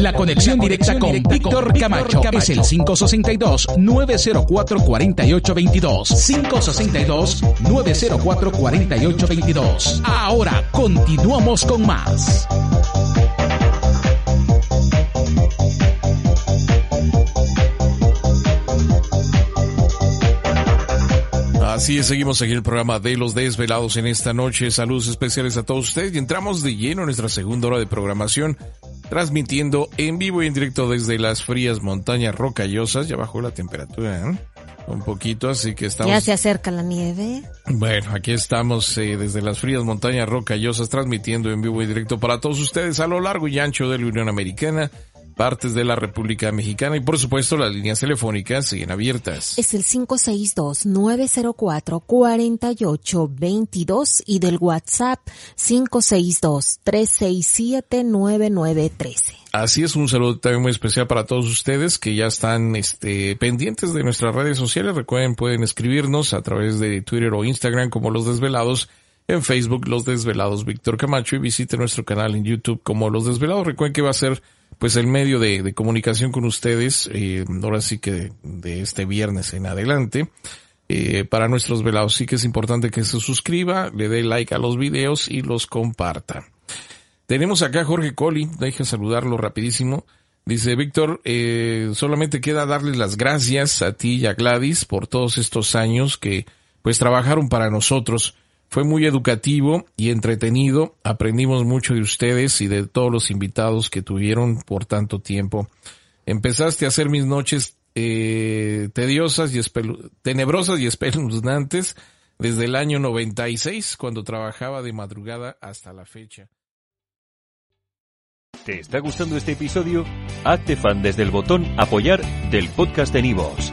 La conexión directa con Víctor Camacho es el 562-904-4822. 562-904-4822. Ahora continuamos con más. Así es, seguimos aquí el programa de los desvelados en esta noche. Saludos especiales a todos ustedes y entramos de lleno en nuestra segunda hora de programación, transmitiendo en vivo y en directo desde las frías montañas rocallosas. Ya bajó la temperatura, ¿eh? Un poquito, así que estamos... Ya se acerca la nieve. Bueno, aquí estamos eh, desde las frías montañas rocallosas transmitiendo en vivo y directo para todos ustedes a lo largo y ancho de la Unión Americana partes de la República Mexicana y por supuesto las líneas telefónicas siguen abiertas. Es el 562-904-4822 y del WhatsApp 562-367-9913. Así es, un saludo también muy especial para todos ustedes que ya están este, pendientes de nuestras redes sociales. Recuerden, pueden escribirnos a través de Twitter o Instagram como Los Desvelados en Facebook Los Desvelados Víctor Camacho y visite nuestro canal en YouTube como Los Desvelados. Recuerden que va a ser pues el medio de, comunicación con ustedes, eh, ahora sí que de, de, este viernes en adelante. Eh, para nuestros velados sí que es importante que se suscriba, le dé like a los videos y los comparta. Tenemos acá a Jorge Colli, deje saludarlo rapidísimo. Dice Víctor, eh, solamente queda darles las gracias a ti y a Gladys por todos estos años que pues trabajaron para nosotros. Fue muy educativo y entretenido. Aprendimos mucho de ustedes y de todos los invitados que tuvieron por tanto tiempo. Empezaste a hacer mis noches eh, tediosas y tenebrosas y espeluznantes desde el año 96, cuando trabajaba de madrugada hasta la fecha. ¿Te está gustando este episodio? Hazte fan desde el botón apoyar del podcast de Nivos.